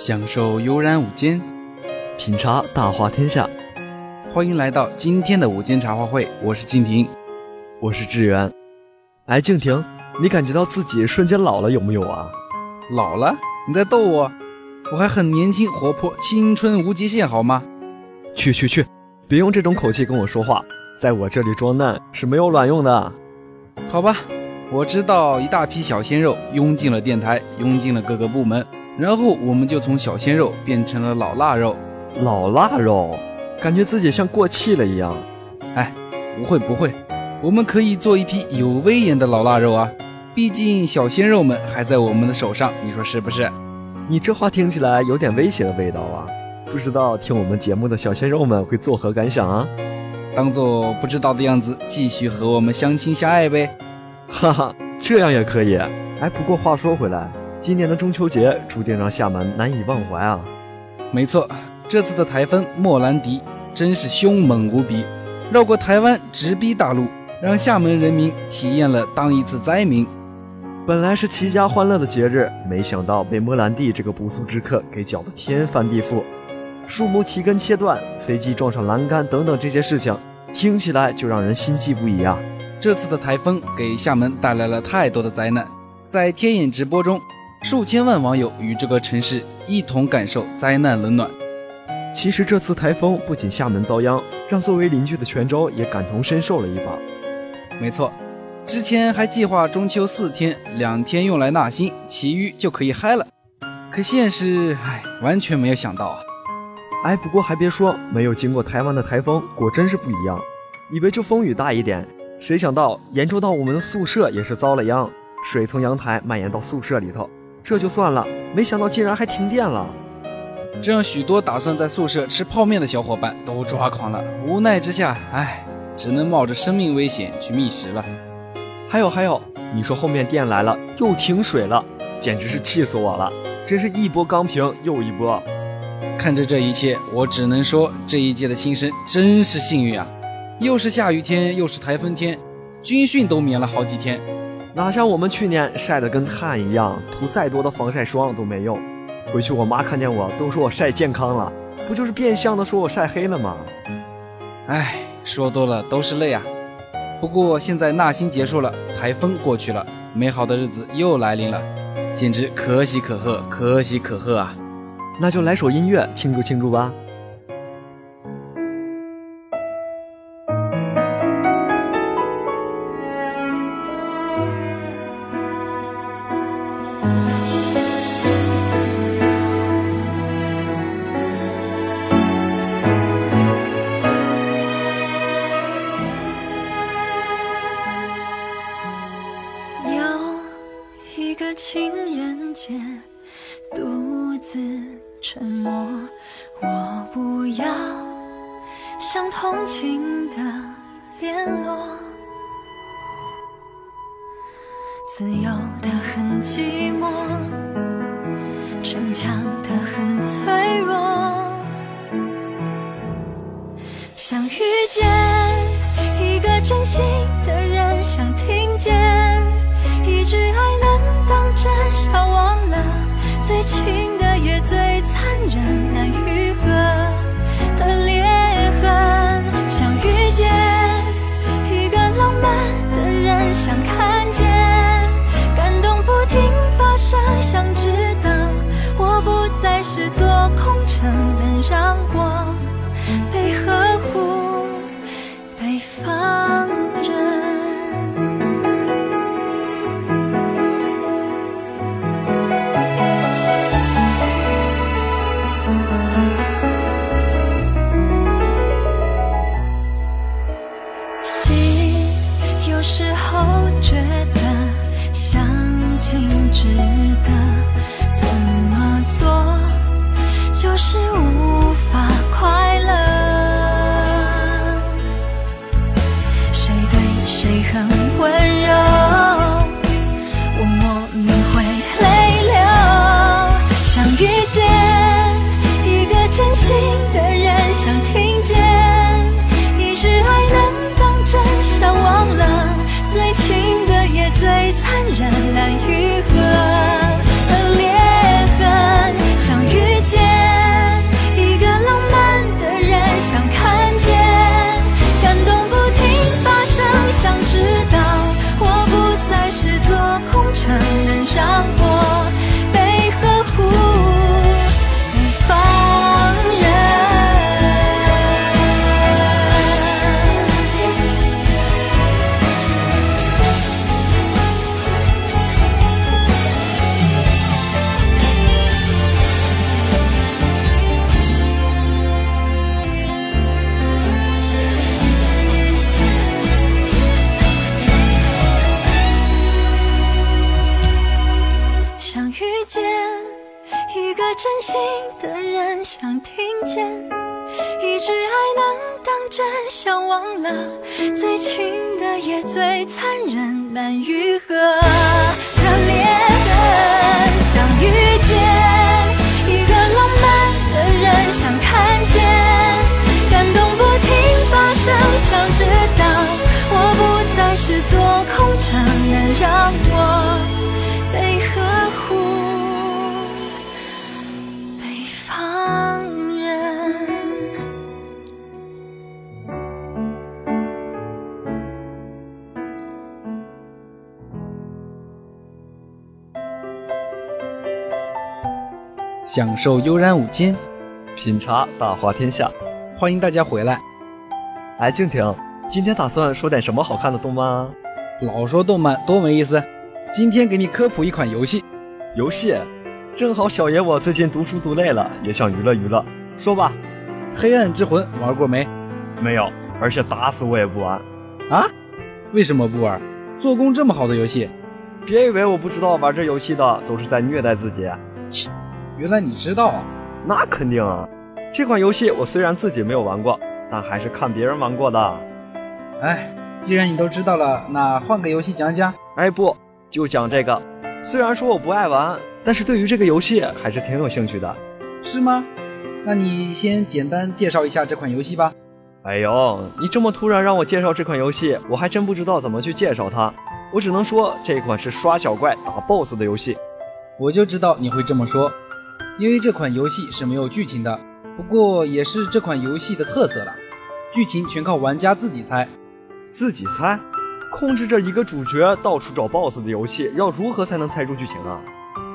享受悠然午间，品茶大话天下。欢迎来到今天的午间茶话会，我是静婷，我是志远。哎，静婷，你感觉到自己瞬间老了有没有啊？老了？你在逗我？我还很年轻活泼，青春无极限，好吗？去去去，别用这种口气跟我说话，在我这里装嫩是没有卵用的。好吧，我知道一大批小鲜肉涌进了电台，涌进了各个部门。然后我们就从小鲜肉变成了老腊肉，老腊肉，感觉自己像过气了一样。哎，不会不会，我们可以做一批有威严的老腊肉啊！毕竟小鲜肉们还在我们的手上，你说是不是？你这话听起来有点威胁的味道啊！不知道听我们节目的小鲜肉们会作何感想啊？当做不知道的样子，继续和我们相亲相爱呗！哈哈，这样也可以。哎，不过话说回来。今年的中秋节注定让厦门难以忘怀啊！没错，这次的台风莫兰迪真是凶猛无比，绕过台湾直逼大陆，让厦门人民体验了当一次灾民。本来是齐家欢乐的节日，没想到被莫兰迪这个不速之客给搅得天翻地覆，树木齐根切断，飞机撞上栏杆等等这些事情，听起来就让人心悸不已啊！这次的台风给厦门带来了太多的灾难，在天眼直播中。数千万网友与这个城市一同感受灾难冷暖。其实这次台风不仅厦门遭殃，让作为邻居的泉州也感同身受了一把。没错，之前还计划中秋四天，两天用来纳新，其余就可以嗨了。可现实，唉，完全没有想到啊！哎，不过还别说，没有经过台湾的台风果真是不一样。以为就风雨大一点，谁想到严重到我们的宿舍也是遭了殃，水从阳台蔓延到宿舍里头。这就算了，没想到竟然还停电了，这让许多打算在宿舍吃泡面的小伙伴都抓狂了。无奈之下，唉，只能冒着生命危险去觅食了。还有还有，你说后面电来了又停水了，简直是气死我了！真是一波刚平又一波。看着这一切，我只能说这一届的新生真是幸运啊！又是下雨天，又是台风天，军训都免了好几天。哪像我们去年晒得跟炭一样，涂再多的防晒霜都没用。回去我妈看见我都说我晒健康了，不就是变相的说我晒黑了吗？唉，说多了都是泪啊。不过现在纳新结束了，台风过去了，美好的日子又来临了，简直可喜可贺，可喜可贺啊！那就来首音乐庆祝庆祝吧。情人节独自沉默我不要像同情的联络。自由的很寂寞逞强的很脆弱。想遇见一个真心的人想听见真，想忘了最亲的也最残忍，难愈想忘了最亲的也最残忍，难愈合。享受悠然午间，品茶大话天下。欢迎大家回来。哎，静婷，今天打算说点什么好看的动漫啊？老说动漫多没意思，今天给你科普一款游戏。游戏，正好小爷我最近读书读累了，也想娱乐娱乐。说吧，《黑暗之魂》玩过没？没有，而且打死我也不玩。啊？为什么不玩？做工这么好的游戏，别以为我不知道玩这游戏的都是在虐待自己。原来你知道啊！那肯定啊，这款游戏我虽然自己没有玩过，但还是看别人玩过的。哎，既然你都知道了，那换个游戏讲讲。哎，不，就讲这个。虽然说我不爱玩，但是对于这个游戏还是挺有兴趣的。是吗？那你先简单介绍一下这款游戏吧。哎呦，你这么突然让我介绍这款游戏，我还真不知道怎么去介绍它。我只能说这款是刷小怪打 BOSS 的游戏。我就知道你会这么说，因为这款游戏是没有剧情的。不过也是这款游戏的特色了，剧情全靠玩家自己猜。自己猜？控制着一个主角到处找 BOSS 的游戏，要如何才能猜出剧情啊？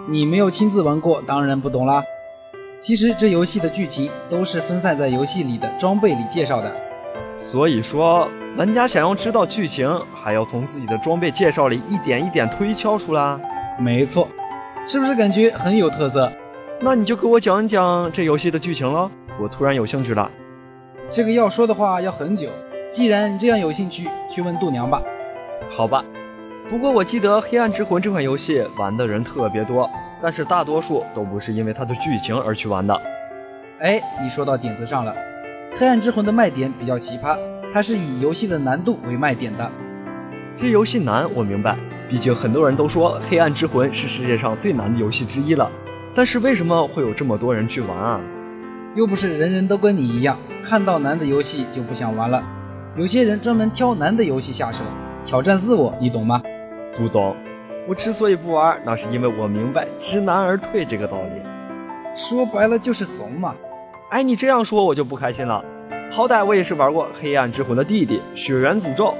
你没有亲自玩过，当然不懂啦。其实这游戏的剧情都是分散在游戏里的装备里介绍的。所以说，玩家想要知道剧情，还要从自己的装备介绍里一点一点推敲出来。没错，是不是感觉很有特色？那你就给我讲一讲这游戏的剧情喽，我突然有兴趣了。这个要说的话要很久。既然你这样有兴趣，去问度娘吧。好吧，不过我记得《黑暗之魂》这款游戏玩的人特别多，但是大多数都不是因为它的剧情而去玩的。哎，你说到点子上了。《黑暗之魂》的卖点比较奇葩，它是以游戏的难度为卖点的。这游戏难，我明白，毕竟很多人都说《黑暗之魂》是世界上最难的游戏之一了。但是为什么会有这么多人去玩啊？又不是人人都跟你一样，看到难的游戏就不想玩了。有些人专门挑难的游戏下手，挑战自我，你懂吗？不懂。我之所以不玩，那是因为我明白知难而退这个道理。说白了就是怂嘛。哎，你这样说我就不开心了。好歹我也是玩过《黑暗之魂》的弟弟《血缘诅咒》。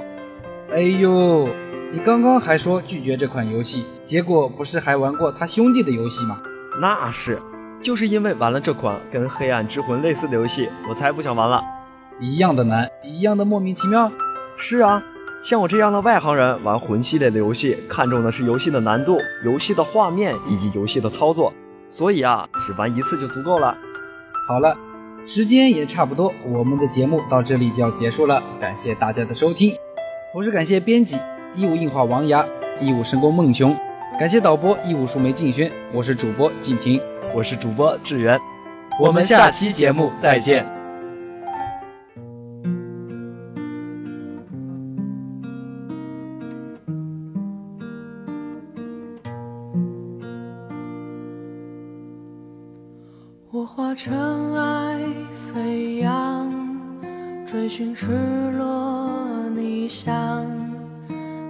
哎呦，你刚刚还说拒绝这款游戏，结果不是还玩过他兄弟的游戏吗？那是，就是因为玩了这款跟《黑暗之魂》类似的游戏，我才不想玩了。一样的难，一样的莫名其妙。是啊，像我这样的外行人玩魂系列的游戏，看重的是游戏的难度、游戏的画面以及游戏的操作，所以啊，只玩一次就足够了。好了，时间也差不多，我们的节目到这里就要结束了，感谢大家的收听。同时感谢编辑义务硬化王牙，义务神功孟琼，感谢导播义务树莓静轩，我是主播静婷，我是主播志源，我们下期节目再见。我化尘埃飞扬，追寻赤裸逆翔，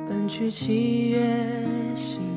奔去七月心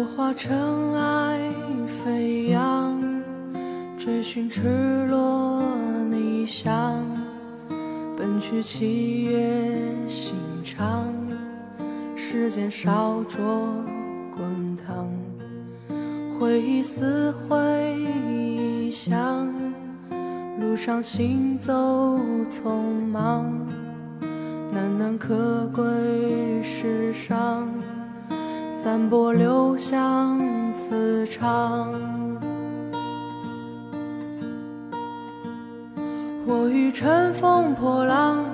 我化尘埃飞扬，追寻赤裸逆翔，奔去七月心。长，时间烧灼滚烫，回忆似回响，路上行走匆忙，难能可贵世上，散播留香磁场。我欲乘风破浪，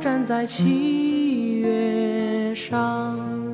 站在七月上。